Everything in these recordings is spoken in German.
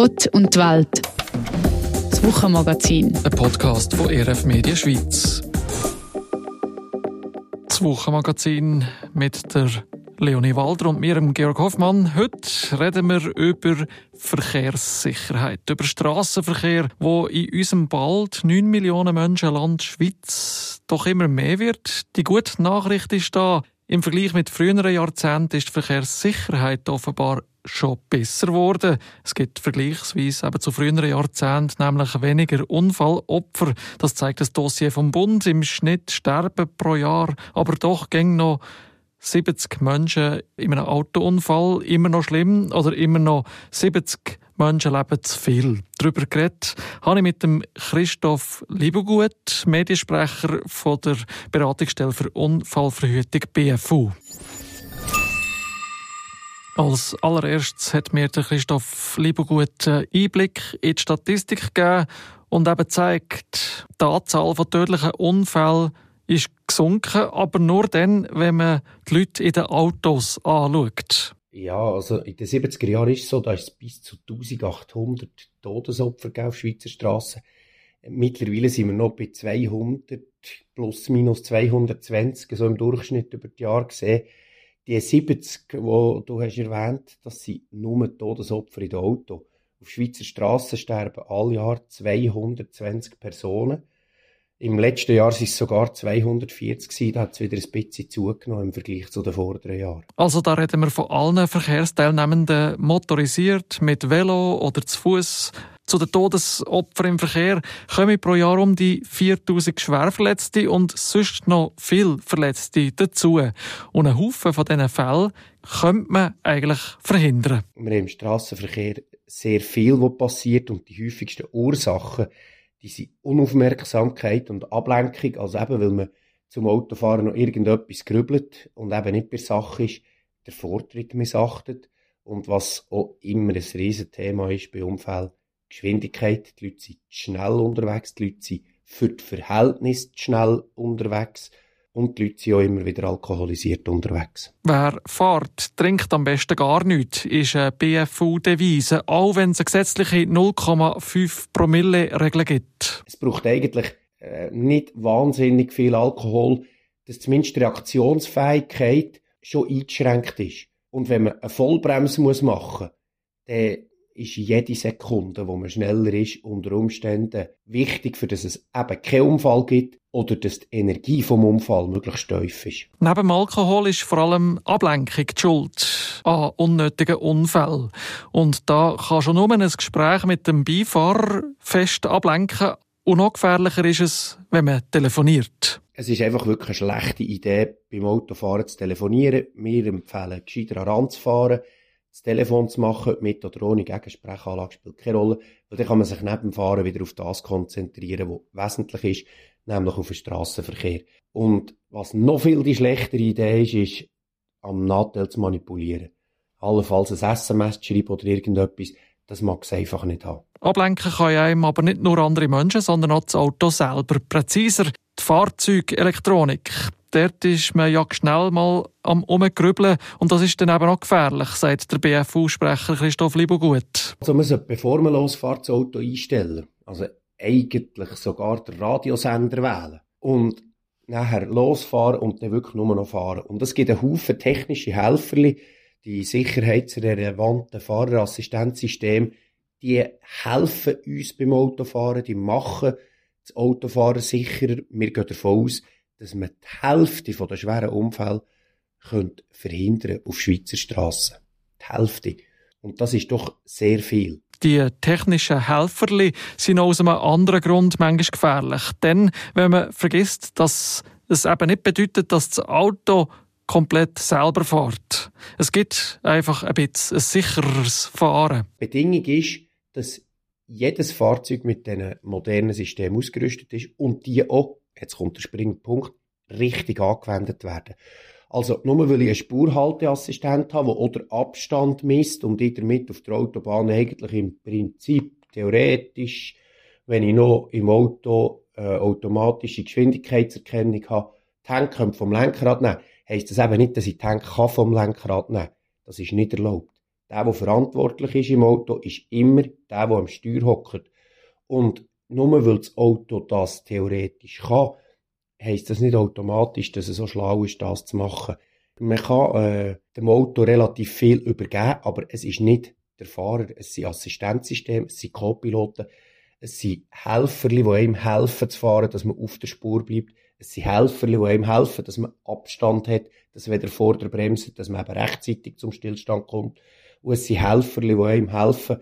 Gott und die Welt. Das Wochenmagazin. Ein Podcast von RF Media Schweiz. Das Wochenmagazin mit der Leonie Walder und mir, Georg Hoffmann. Heute reden wir über Verkehrssicherheit, über Straßenverkehr, wo in unserem bald 9 Millionen Menschen Land Schweiz doch immer mehr wird. Die gute Nachricht ist da. Im Vergleich mit früheren Jahrzehnten ist die Verkehrssicherheit offenbar schon besser geworden. Es gibt vergleichsweise eben zu früheren Jahrzehnten nämlich weniger Unfallopfer. Das zeigt das Dossier vom Bund. Im Schnitt sterben pro Jahr aber doch gäng noch 70 Menschen in einem Autounfall. Immer noch schlimm oder immer noch 70 Menschen leben zu viel. Darüber geredet habe ich mit dem Christoph Liebegut, Mediensprecher von der Beratungsstelle für Unfallverhütung BFU. Als allererstes hat mir der Christoph Liebegut Einblick in die Statistik gegeben und eben gezeigt, die Anzahl von tödlichen Unfällen ist gesunken, aber nur dann, wenn man die Leute in den Autos anschaut. Ja, also in den 70er Jahren ist es so, da ist es bis zu 1800 Todesopfer auf Schweizer Straßen. Mittlerweile sind wir noch bei 200 plus minus 220, so im Durchschnitt über die Jahre gesehen. Die 70, die du hast erwähnt, das sind nur Todesopfer in den Auto. Auf Schweizer Straßen sterben alle Jahr 220 Personen. Im letzten Jahr waren es sogar 240 gewesen, da hat es wieder ein bisschen zugenommen im Vergleich zu den vorderen Jahren. Also da reden wir von allen Verkehrsteilnehmenden motorisiert, mit Velo oder zu Fuß. Zu den Todesopfern im Verkehr kommen pro Jahr um die 4000 Schwerverletzte und sonst noch viel Verletzte dazu. Und einen Haufen von diesen Fällen könnte man eigentlich verhindern. Wir haben im Strassenverkehr sehr viel, was passiert und die häufigsten Ursachen, die sind Unaufmerksamkeit und Ablenkung, also eben, weil man zum Autofahren noch irgendetwas grübelt und eben nicht bei Sache ist, der Vortritt missachtet. Und was auch immer ein Riesenthema ist bei Unfällen, Geschwindigkeit. Die Leute sind schnell unterwegs, die Leute sind für das Verhältnis schnell unterwegs und die Leute sind auch immer wieder alkoholisiert unterwegs. Wer fährt, trinkt am besten gar nichts, ist eine BFU-Devise, auch wenn es eine gesetzliche 0,5 Promille-Regel gibt. Es braucht eigentlich äh, nicht wahnsinnig viel Alkohol, dass zumindest die Reaktionsfähigkeit schon eingeschränkt ist. Und wenn man eine Vollbremse muss machen muss, dann ist jede Sekunde, wo man schneller ist, unter Umständen wichtig, für dass es eben keinen Unfall gibt oder dass die Energie vom Unfall möglichst steif ist. Neben Alkohol ist vor allem Ablenkung die Schuld an unnötigen Unfällen. Und da kann schon nur ein Gespräch mit dem Beifahrer fest ablenken. Und noch gefährlicher ist es, wenn man telefoniert. Es ist einfach wirklich eine schlechte Idee, beim Autofahren zu telefonieren. Wir empfehlen, gescheiter ranzufahren das Telefon zu machen, mit oder ohne Gegensprechanlage, spielt keine Rolle, weil dann kann man sich neben dem Fahren wieder auf das konzentrieren, was wesentlich ist, nämlich auf den Strassenverkehr. Und was noch viel die schlechtere Idee ist, ist, am Nachteil zu manipulieren. Allenfalls ein SMS zu schreiben oder irgendetwas, das mag es einfach nicht haben. Ablenken kann einem aber nicht nur andere Menschen, sondern auch das Auto selber. Präziser die Fahrzeugelektronik dort ist man ja schnell mal am Umgrübeln und das ist dann eben auch gefährlich, sagt der BFU-Sprecher Christoph Libogut. Also man sollte, bevor man losfährt, das Auto einstellen. Also eigentlich sogar den Radiosender wählen. Und nachher losfahren und dann wirklich nur noch fahren. Und es gibt einen Haufen technische Helfer, die sicherheitsrelevanten Fahrerassistenzsysteme, die helfen uns beim Autofahren, die machen das Autofahren sicherer. Wir gehen davon aus, dass man die Hälfte der schweren Unfälle könnte verhindern auf Schweizer Strassen. Die Hälfte. Und das ist doch sehr viel. Die technischen Helferli sind aus einem anderen Grund manchmal gefährlich. Denn wenn man vergisst, dass es eben nicht bedeutet, dass das Auto komplett selber fährt. Es gibt einfach ein bisschen ein sichereres Fahren. Die Bedingung ist, dass jedes Fahrzeug mit diesen modernen Systemen ausgerüstet ist und die auch jetzt kommt der springende Punkt, richtig angewendet werden. Also, nur weil ich einen Spurhalteassistent habe, der oder Abstand misst und ich damit auf der Autobahn eigentlich im Prinzip theoretisch, wenn ich noch im Auto äh, automatische Geschwindigkeitserkennung habe, die Hände vom Lenkrad nehmen, heisst das eben nicht, dass ich die Hände vom Lenkrad nehmen Das ist nicht erlaubt. der, der verantwortlich ist im Auto, ist immer der, der am Steuer hockt. Und nur weil das Auto das theoretisch kann, heisst das nicht automatisch, dass es so schlau ist, das zu machen. Man kann äh, dem Auto relativ viel übergeben, aber es ist nicht der Fahrer, es sind Assistenzsysteme, es sind Co-Piloten, es sind Helfer, die einem helfen zu fahren, dass man auf der Spur bleibt. Es sind Helfer, die einem helfen, dass man Abstand hat, dass weder vor der Bremse, dass man eben rechtzeitig zum Stillstand kommt. Und es sind Helfer, die einem helfen,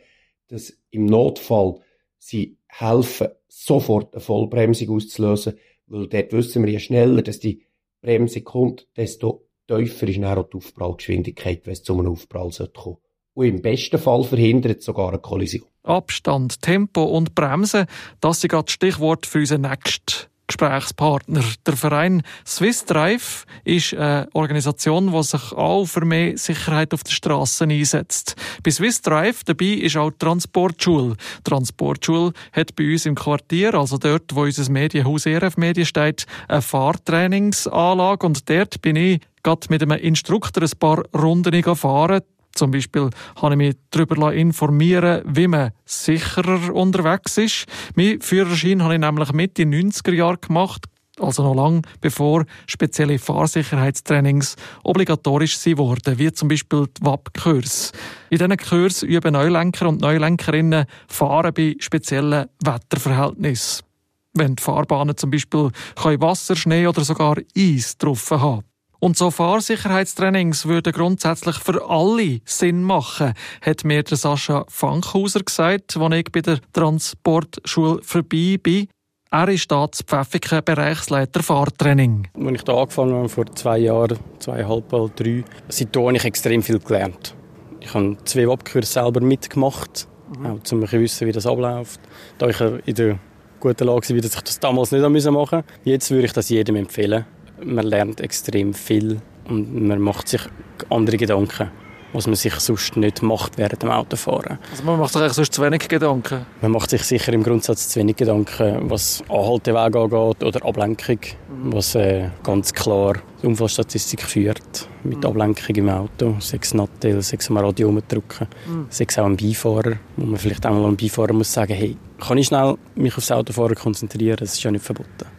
dass im Notfall sie helfen, sofort eine Vollbremsung auszulösen, weil dort wissen wir, je schneller dass die Bremse kommt, desto tiefer ist dann auch die Aufprallgeschwindigkeit, wenn es zu einem Aufprall sollte. Und im besten Fall verhindert sogar eine Kollision. Abstand, Tempo und Bremsen, das sind gerade Stichwort für unseren nächsten Gesprächspartner. Der Verein Swiss Drive ist eine Organisation, die sich auch für mehr Sicherheit auf den Straßen einsetzt. Bei Swiss Drive dabei ist auch die Transportschule. Die Transportschule hat bei uns im Quartier, also dort, wo unser Medienhaus ERF Medien steht, eine Fahrtrainingsanlage und dort bin ich gerade mit einem Instruktor ein paar Runden gefahren. Zum Beispiel habe ich mich darüber informieren wie man sicherer unterwegs ist. Mein Führerschein habe ich nämlich Mitte 90er Jahre gemacht, also noch lange bevor spezielle Fahrsicherheitstrainings obligatorisch wurden, wie zum Beispiel die WAP-Kurs. In diesen Kurs üben Neulenker und Neulenkerinnen Fahren bei speziellen Wetterverhältnissen. Wenn die Fahrbahnen zum Beispiel Wasser, Schnee oder sogar Eis drauf haben. Und so Fahrsicherheitstrainings würden grundsätzlich für alle Sinn machen, hat mir der Sascha Fankhauser gesagt, als ich bei der Transportschule vorbei bin. Er ist da zu Pfäffiken Bereichsleiter Fahrtraining. Als ich hier angefangen habe, vor zwei Jahren, zweieinhalb, bald drei, seitdem habe ich extrem viel gelernt. Ich habe zwei Abkurse selber mitgemacht, mhm. auch um zu wissen, wie das abläuft. Da ich in der guten Lage war, dass ich das damals nicht machen musste. Jetzt würde ich das jedem empfehlen man lernt extrem viel und man macht sich andere Gedanken, was man sich sonst nicht macht während dem Autofahren. Also man macht sich eigentlich sonst zu wenig Gedanken? Man macht sich sicher im Grundsatz zu wenig Gedanken, was Anhalteweg angeht oder Ablenkung, mhm. was äh, ganz klar die Unfallstatistik führt mit mhm. Ablenkung im Auto, sechs Nattel, sechs am Radio drücken, mhm. sechs auch am Beifahrer, wo man vielleicht einmal am Beifahrer muss sagen, hey, kann ich schnell mich aufs Autofahren konzentrieren, das ist ja nicht verboten.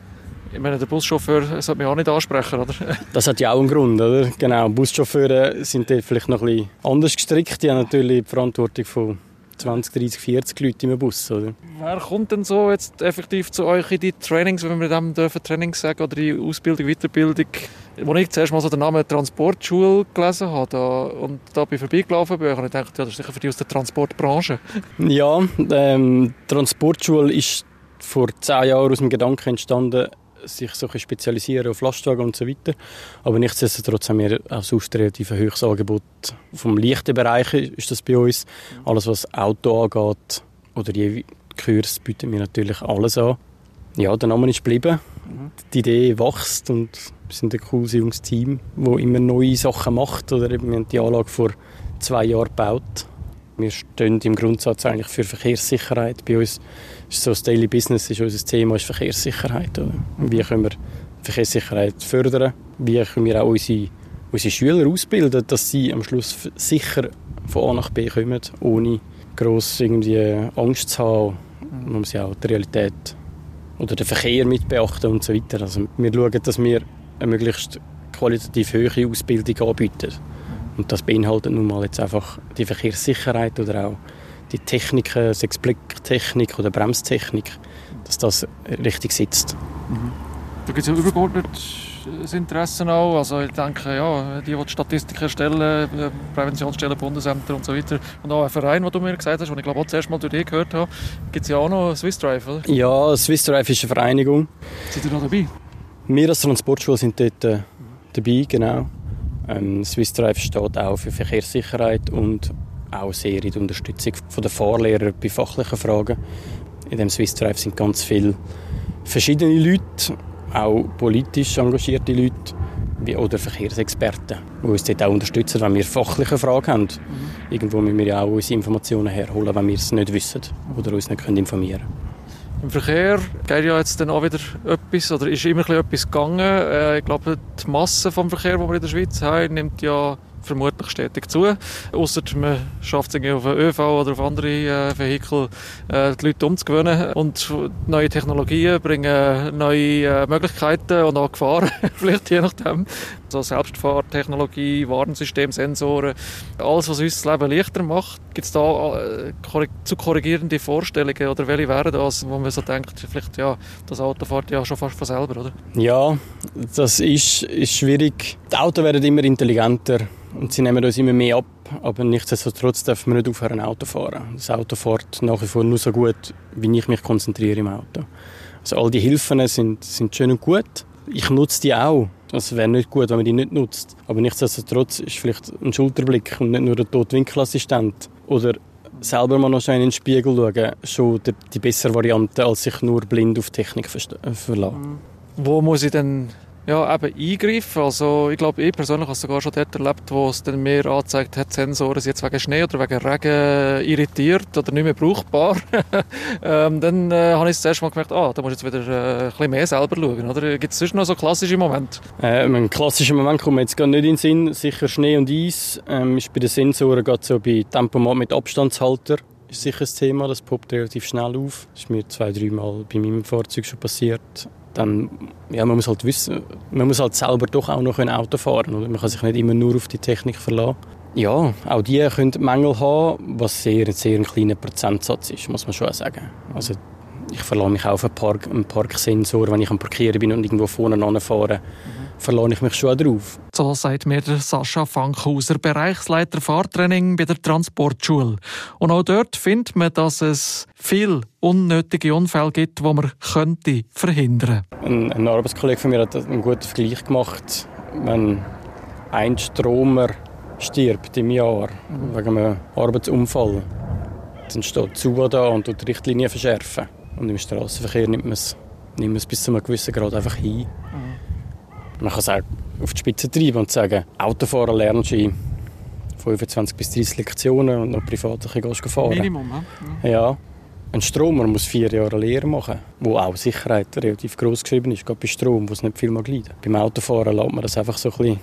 Ich meine, der Buschauffeur sollte mich auch nicht ansprechen, oder? Das hat ja auch einen Grund, oder? Genau, Buschauffeure sind dort vielleicht noch ein bisschen anders gestrickt. Die haben natürlich die Verantwortung von 20, 30, 40 Leuten im Bus, oder? Wer kommt denn so jetzt effektiv zu euch in die Trainings, wenn wir dem dürfen Trainings sagen, oder die Ausbildung, Weiterbildung? Als ich zuerst mal so den Namen Transportschule gelesen habe da, und da bin ich vorbeigelaufen bin, habe ich gedacht, ja, das ist sicher für die aus der Transportbranche. Ja, ähm, Transportschule ist vor zehn Jahren aus dem Gedanken entstanden, sich so spezialisieren auf Lastwagen und so weiter. Aber nichtsdestotrotz haben wir auch sonst relativ ein hohes Angebot. Vom leichten Bereich ist das bei uns. Alles, was Auto angeht oder je Kurs, bieten wir natürlich alles an. Ja, der Name ist geblieben. Die Idee wächst und wir sind ein cooles junges Team, das immer neue Sachen macht. Oder eben, wir haben die Anlage vor zwei Jahren gebaut. Wir stehen im Grundsatz eigentlich für Verkehrssicherheit. Bei uns ist so das Daily Business ist unser Thema ist Verkehrssicherheit. Oder? Wie können wir Verkehrssicherheit fördern? Wie können wir auch unsere, unsere Schüler ausbilden, dass sie am Schluss sicher von A nach B kommen, ohne gross irgendwie Angst zu haben. Man muss ja auch die Realität oder den Verkehr mit beachten und so weiter. Also wir schauen, dass wir eine möglichst qualitativ hohe Ausbildung anbieten. Und das beinhaltet nun mal jetzt einfach die Verkehrssicherheit oder auch die Techniken, sei es Blicktechnik oder Bremstechnik, dass das richtig sitzt. Mhm. Da gibt es ja übergeordnetes Interesse auch. Also ich denke, ja, die, die die Statistik erstellen, äh, Präventionsstellen, Bundesämter und so weiter. Und auch ein Verein, den du mir gesagt hast, den ich glaube auch zuerst mal durch dich gehört habe, gibt es ja auch noch Swiss Drive, oder? Ja, Swiss Drive ist eine Vereinigung. Seid ihr da dabei? Wir als Transportschule sind dort äh, dabei, genau. Ähm, Swiss Drive steht auch für Verkehrssicherheit und auch sehr in der Unterstützung der Fahrlehrer bei fachlichen Fragen. In dem Swiss Drive sind ganz viele verschiedene Leute, auch politisch engagierte Leute oder Verkehrsexperten, die uns dort auch unterstützen, wenn wir fachliche Fragen haben. Mhm. Irgendwo müssen wir ja auch unsere Informationen herholen, wenn wir es nicht wissen oder uns nicht informieren können. Im Verkehr geht ja jetzt dann auch wieder etwas, oder ist immer etwas gegangen. Äh, ich glaube, die Masse vom Verkehr, den wir in der Schweiz haben, nimmt ja vermutlich stetig zu. Außer man schafft es auf ÖV oder auf andere äh, Vehikel, äh, die Leute umzugewöhnen. Und neue Technologien bringen neue äh, Möglichkeiten und auch Gefahren, vielleicht je nachdem. So Selbstfahrtechnologie, Warnsystem, Sensoren, alles, was uns das Leben leichter macht. Gibt es da äh, zu korrigierende Vorstellungen oder welche wären das, wo man so denkt, vielleicht ja, das Auto fährt ja schon fast von selber, oder? Ja, das ist, ist schwierig. Die Autos werden immer intelligenter und sie nehmen uns immer mehr ab. Aber nichtsdestotrotz dürfen wir nicht aufhören, Auto fahren. Das Auto fährt nach wie vor nur so gut, wie ich mich konzentriere im Auto. Also all die Hilfen sind, sind schön und gut. Ich nutze die auch. Es wäre nicht gut, wenn man die nicht nutzt. Aber nichtsdestotrotz ist vielleicht ein Schulterblick und nicht nur der tote Winkelassistent oder selber mal noch in den Spiegel schauen, schon die bessere Variante, als sich nur blind auf Technik äh, verlassen. Wo muss ich denn ja, eben eingreifen. Also ich glaube, ich persönlich habe es sogar schon dort erlebt, wo es dann mehr angezeigt hat, Sensoren sind jetzt wegen Schnee oder wegen Regen irritiert oder nicht mehr brauchbar. ähm, dann äh, habe ich das erste Mal gemerkt, ah, da muss ich jetzt wieder äh, ein bisschen mehr selber schauen. Oder gibt es sonst noch so klassische Momente? Äh, ein klassischer Moment kommt mir jetzt gar nicht in den Sinn. Sicher Schnee und Eis. Ähm, ist bei den Sensoren gerade so bei Tempomat mit Abstandshalter ist sicher ein Thema, das poppt relativ schnell auf. Das ist mir zwei, dreimal bei meinem Fahrzeug schon passiert dann ja, man muss halt wissen, man muss halt selber doch auch noch Auto fahren oder man kann sich nicht immer nur auf die Technik verlassen. Ja, auch die können Mängel haben, was sehr, sehr ein kleiner Prozentsatz ist, muss man schon sagen. Also ich verlasse mich auch auf einen, Park, einen Parksensor, wenn ich am Parkieren bin und irgendwo vorne anfahre. Verlasse ich mich schon drauf. So sagt mir der Sascha Fankhauser, Bereichsleiter Fahrtraining bei der Transportschule. Und auch dort findet man, dass es viel unnötige Unfälle gibt, die man könnte verhindern könnte. Ein, ein Arbeitskollege von mir hat einen guten Vergleich gemacht. Wenn ein Stromer stirbt im Jahr wegen einem Arbeitsunfall, dann steht SUA da und die Richtlinien verschärfen. Und im Straßenverkehr nimmt man es, nimmt man es bis zu einem gewissen Grad einfach hin. Mhm. Man kann es auch auf die Spitze treiben und sagen, Autofahren lernst du 25 bis 30 Lektionen und noch privat gehst du fahren. Minimum, ja. ja. Ein Stromer muss vier Jahre Lehre machen, wo auch Sicherheit relativ groß geschrieben ist, gerade bei Strom, wo es nicht viel mag leiden. Beim Autofahren lässt man das einfach so ein bisschen,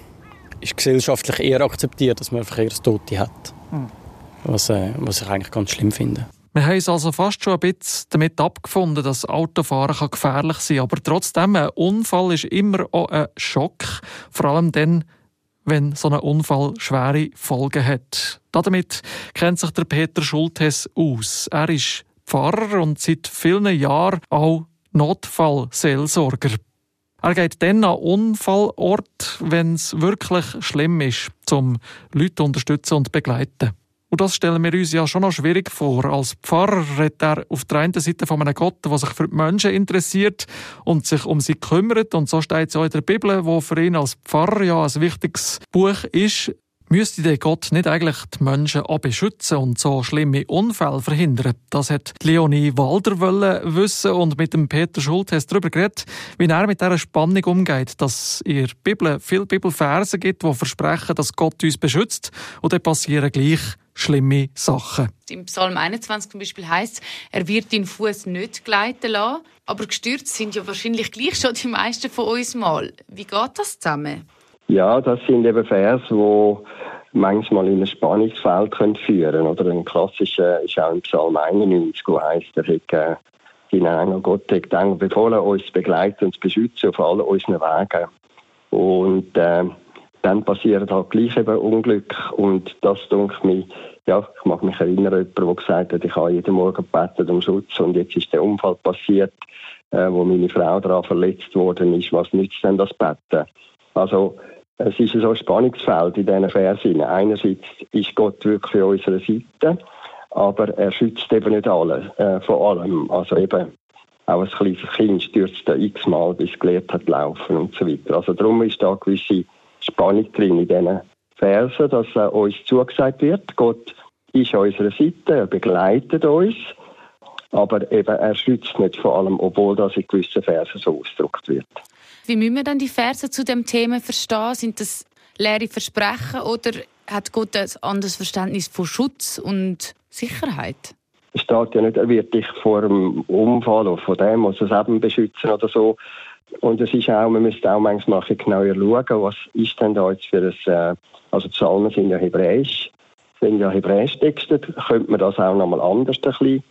ist gesellschaftlich eher akzeptiert, dass man Verkehrstote hat. Mhm. Was, äh, was ich eigentlich ganz schlimm finde. Wir haben uns also fast schon ein bisschen damit abgefunden, dass Autofahren gefährlich sein kann. Aber trotzdem, ein Unfall ist immer auch ein Schock. Vor allem dann, wenn so ein Unfall schwere Folgen hat. Damit kennt sich der Peter Schultes aus. Er ist Pfarrer und seit vielen Jahren auch Notfallseelsorger. Er geht dann an Unfallort, wenn es wirklich schlimm ist, um Leute zu unterstützen und begleiten. Und das stellen wir uns ja schon noch schwierig vor. Als Pfarrer redet er auf der einen Seite von einem Gott, der sich für die Menschen interessiert und sich um sie kümmert. Und so steht es auch in der Bibel, wo für ihn als Pfarrer ja ein wichtiges Buch ist. Müsste Gott nicht eigentlich die Menschen auch beschützen und so schlimme Unfälle verhindern? Das hat Leonie Walder wissen und mit dem Peter Schultes darüber geredet, wie er mit dieser Spannung umgeht, dass in Bibel viele Bibelverse gibt, die versprechen, dass Gott uns beschützt und dann passieren gleich schlimme Sachen. Im Psalm 21 zum Beispiel heißt er wird den Fuß nicht gleiten lassen. Aber gestürzt sind ja wahrscheinlich gleich schon die meisten von uns mal. Wie geht das zusammen? Ja, das sind eben Verse, die manchmal in ein Spannungsfeld können führen Oder ein klassischer ist auch im Psalm 91, wo heißt, er hat seinen Engel Gott hat Engel befohlen, uns zu begleiten und zu beschützen auf allen unseren Wegen. Und äh, dann passiert halt gleich eben Unglück. Und das denke mir, ja, ich mag mich erinnern, jemand, der gesagt hat, ich habe jeden Morgen gebeten um Schutz und jetzt ist der Unfall passiert, äh, wo meine Frau daran verletzt worden ist. Was nützt denn das Betten? Also, es ist so ein Spannungsfeld in diesen Versen. Einerseits ist Gott wirklich an unserer Seite, aber er schützt eben nicht alle, äh, vor allem. Also eben, auch ein kleines Kind stürzt da x-mal, bis es gelernt hat laufen und so weiter. Also darum ist da eine gewisse Spannung drin in diesen Versen, dass äh, uns zugesagt wird, Gott ist an unserer Seite, er begleitet uns, aber eben er schützt nicht vor allem, obwohl das in gewissen Versen so ausgedrückt wird. Wie müssen wir dann die Verse zu dem Thema verstehen? Sind das leere Versprechen oder hat Gott ein anderes Verständnis von Schutz und Sicherheit? Es steht ja nicht, er wird dich vor dem Unfall oder vor dem, was das Leben beschützen oder so. Und es ist auch, man müsste auch manchmal genauer schauen, was ist denn da jetzt für ein, äh, also die Psalmen sind ja hebräisch, sind ja hebräisch textet, könnte man das auch nochmal anders ein bisschen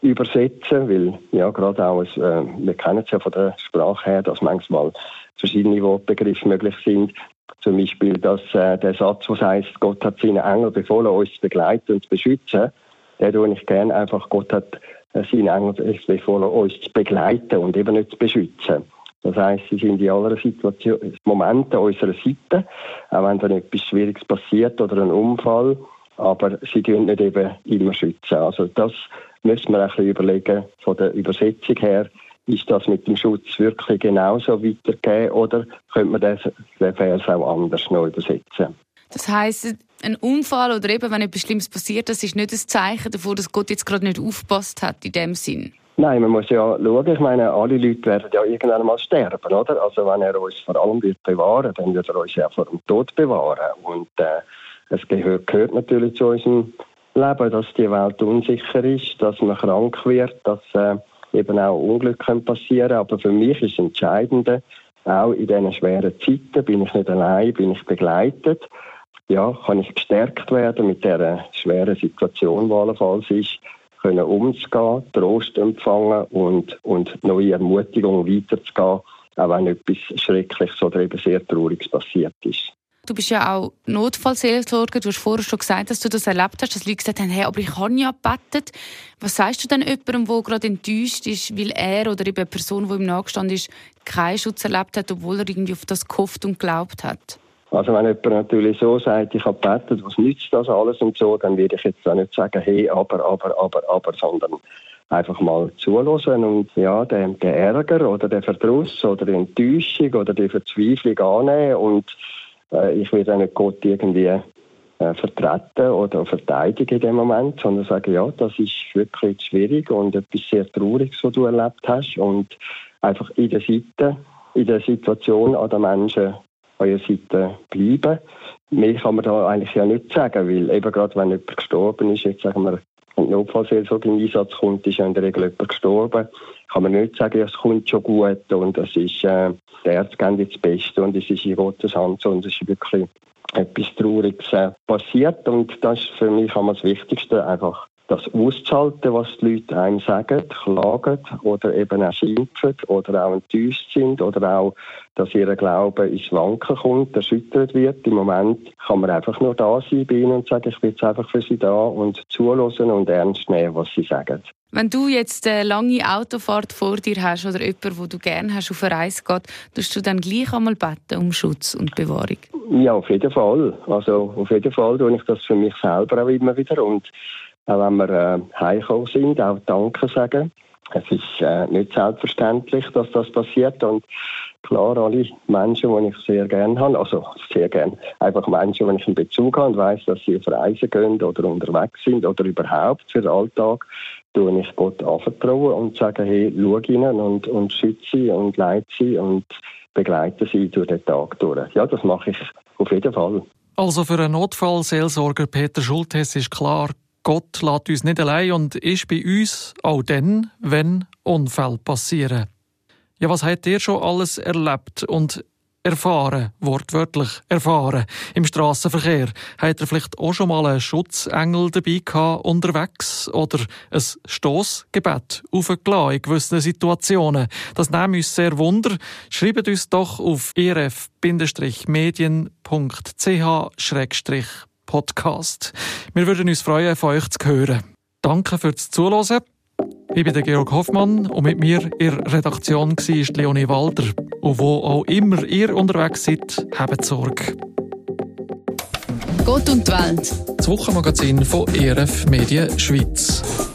übersetzen, weil ja gerade auch, es, äh, wir kennen es ja von der Sprache her, dass manchmal verschiedene Wortbegriffe möglich sind. Zum Beispiel dass, äh, der Satz, was heißt, Gott hat seine Engel befohlen, uns zu begleiten und zu beschützen, den tue ich gerne einfach, Gott hat äh, seine Engel befohlen, uns zu begleiten und eben nicht zu beschützen. Das heißt, sie sind in aller Situation, Momente an unserer Seite, auch wenn dann etwas Schwieriges passiert oder ein Unfall, aber sie tun nicht eben immer schützen. Also das müssen wir ein bisschen überlegen von der Übersetzung her. Ist das mit dem Schutz wirklich genauso weitergehen oder könnte man den, den Vers auch anders noch übersetzen? Das heißt, ein Unfall oder eben, wenn etwas Schlimmes passiert, das ist nicht ein Zeichen davon, dass Gott jetzt gerade nicht aufpasst hat in dem Sinn. Nein, man muss ja schauen. Ich meine, alle Leute werden ja irgendwann mal sterben, oder? Also wenn er uns vor allem wird bewahren, dann wird er uns ja vor dem Tod bewahren. Und äh, es gehört, gehört natürlich zu unserem Leben, dass die Welt unsicher ist, dass man krank wird, dass äh, eben auch Unglück passieren können. Aber für mich ist das Entscheidende, auch in diesen schweren Zeiten bin ich nicht allein, bin ich begleitet. Ja, kann ich gestärkt werden mit dieser schweren Situation, die allenfalls ist, können umzugehen, Trost empfangen und, und neue Ermutigung weiterzugehen, auch wenn etwas Schreckliches oder eben sehr Trauriges passiert ist. Du bist ja auch Notfallseelsorger. Du hast vorher schon gesagt, dass du das erlebt hast, dass Leute gesagt haben, hey, aber ich habe ja gebetet. Was sagst du denn jemandem, der gerade enttäuscht ist, weil er oder eben eine Person, die ihm nachgestanden ist, keinen Schutz erlebt hat, obwohl er irgendwie auf das gehofft und geglaubt hat? Also wenn jemand natürlich so sagt, ich habe gebetet, was nützt das alles und so, dann würde ich jetzt auch nicht sagen, hey, aber, aber, aber, aber, sondern einfach mal zuhören und ja, den, den Ärger oder den Verdruss oder die Enttäuschung oder die Verzweiflung annehmen und ich will nicht Gott irgendwie äh, vertreten oder verteidigen in dem Moment, sondern sagen, ja, das ist wirklich schwierig und etwas sehr Trauriges, was du erlebt hast und einfach in der Seite, in der Situation an den Menschen an ihrer Seite bleiben. Mehr kann man da eigentlich ja nicht sagen, weil eben gerade wenn jemand gestorben ist, jetzt sagen wir, die Notfallseelsorge in Einsatz kommt, ist ja in der Regel jemand gestorben, kann man nicht sagen, es kommt schon gut und es ist, äh, der Ärzte geben das Beste und es ist in Gottes Hand und es ist wirklich etwas Trauriges äh, passiert und das ist für mich einmal das Wichtigste, einfach das auszuhalten, was die Leute einem sagen, klagen oder eben auch schimpfen oder auch enttäuscht sind oder auch, dass ihr Glaube ins Wanken kommt, erschüttert wird. Im Moment kann man einfach nur da sein bei ihnen und sagen, ich bin jetzt einfach für sie da und zuhören und ernst nehmen, was sie sagen. Wenn du jetzt eine lange Autofahrt vor dir hast oder jemanden, wo du gerne hast, auf eine Reise geht, tust du dann gleich einmal beten um Schutz und Bewahrung? Ja, auf jeden Fall. Also auf jeden Fall tue ich das für mich selber auch immer wieder und auch wenn wir äh, heimgekommen sind, auch Danke sagen. Es ist äh, nicht selbstverständlich, dass das passiert und klar, alle Menschen, die ich sehr gerne habe, also sehr gerne, einfach Menschen, die ich einen Bezug habe und weiss, dass sie auf Reisen gehen oder unterwegs sind oder überhaupt für den Alltag, tue ich Gott anvertrauen und sage, hey, schau ihnen und, und schütze sie und leite sie und begleite sie durch den Tag durch. Ja, das mache ich auf jeden Fall. Also für einen Notfallseelsorger Peter Schultes ist klar, Gott lässt uns nicht allein und ist bei uns auch dann, wenn Unfälle passieren. Ja, was habt ihr schon alles erlebt und erfahren, wortwörtlich erfahren, im Straßenverkehr? Habt ihr vielleicht auch schon mal einen Schutzengel dabei gehabt unterwegs oder ein Stoßgebet aufgelassen in gewissen Situationen? Das nimmt uns sehr wunder. Schreibt uns doch auf erf-medien.ch Podcast. Wir würden uns freuen, von euch zu hören. Danke fürs Zuhören. Ich bin der Georg Hoffmann und mit mir in der Redaktion war Leonie Walder. Und wo auch immer ihr unterwegs seid, habt Sorge. Gott und die Welt. Das Wochenmagazin von ERF Medien Schweiz.